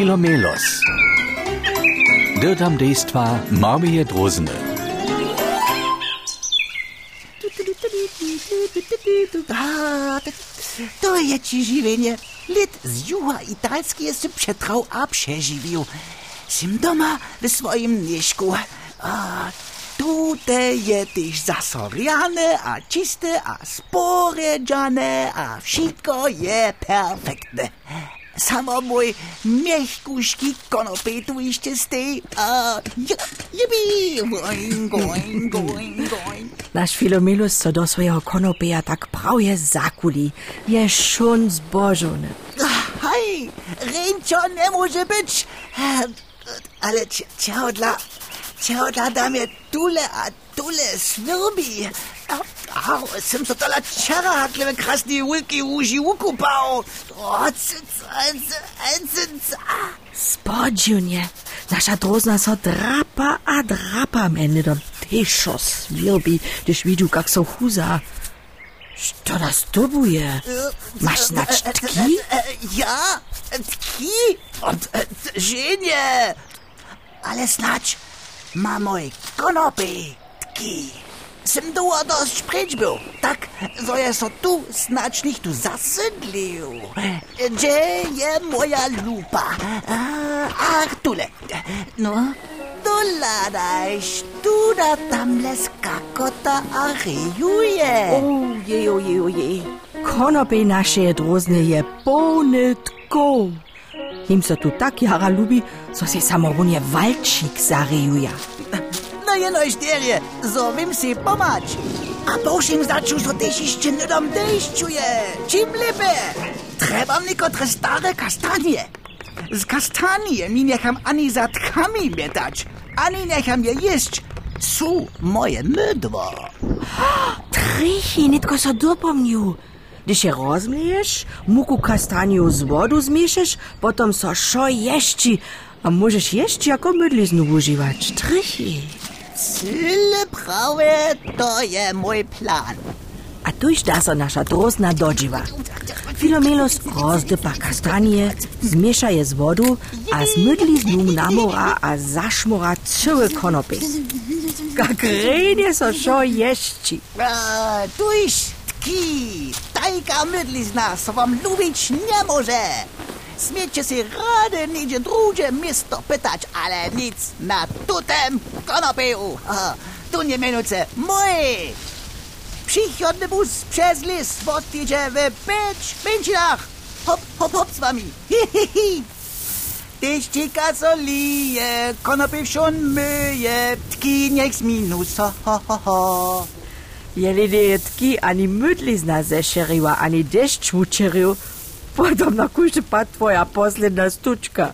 Filomelos. Dirtam dejstva Marmije Drozene. To je ci žiwienie. Lid z juha italski jest przetrał a przeżywił. Sim doma w swoim nieśku. A tutaj je też zasoriane, a czyste, a sporedzane, a wszystko je perfektne. Samo mój miechkuśki konopy tu jeszcze stej. A jibi, going, going, going, going. Nasz Filomelus co do swojego konopeja tak prawie zakuli. Je schon zbożony. Hej, Ręcio nie może być. Ale cia- ciaodla, ciaodla da mnie tule a tule swirbi. Au, so tola čara hakle krasni ulki uži ukupał. O, cyc, cyc, cyc, Spodźunie. Nasza drozna so drapa a drapa am Ende do teszo swirbi, gdyż widził, jak so huza. Co das tobuje? Masz znać tki? Ja, tki, und e, żenie. Ale snacz, ma moj konopy, tki. Sem precz był, tak, so je so tu snacz nicht tu zasydlił. Gdzie je moja lupa? A, tule. No, doladajś, tu da tam les kakota a rejuje. Oje, oje, oje. Konope nasze drozne je pone tko. Him so tu tak jara lubi, so se samorunie walčik zarejuja. No je nojšterje, zovem si pomać. A božím začu, so tež ešte nedom dešťuje. Čím lepe? Trebam niekotre stare kastanie. Z kastanie mi necham ani za tkami mietać, ani necham je jeść. Sú moje mydło. Trichy, nitko so dopomniu. Gdyż je rozmlejesz, muku kastaniu z wodu zmieszysz, potom so szo jeszczy, a możesz jeszcze jako mydliznu używać. Trichy. Cyle prawe, to je mój plan. A tuż da so nasza drozna dodziwa. Filomelos rozdypa kastanie, zmiesza je z wodu, a z mydliznu namora a zaszmora całe konopy. Jak rejnie so jeszczy. A, tuż tki, tajka mydlizna, so wam lubić nie może. Smiecie się rady nigdzie drugie miasto pytać, ale nic na tutem konopiju. A, Tu nie minuce mój. Przychodny bus przez lis odjedzie w pięć pięcinach. Hop, hop, hop z wami. Hi, hi, hi. Tyścika solije, konopy wsiąn myje, tki niech z minus, ho, ho, ho, ho. Jeli je tki ani mydlizna zešeriła, ani deszcz učeril, podobno kuži pa tvoja posljedna stučka.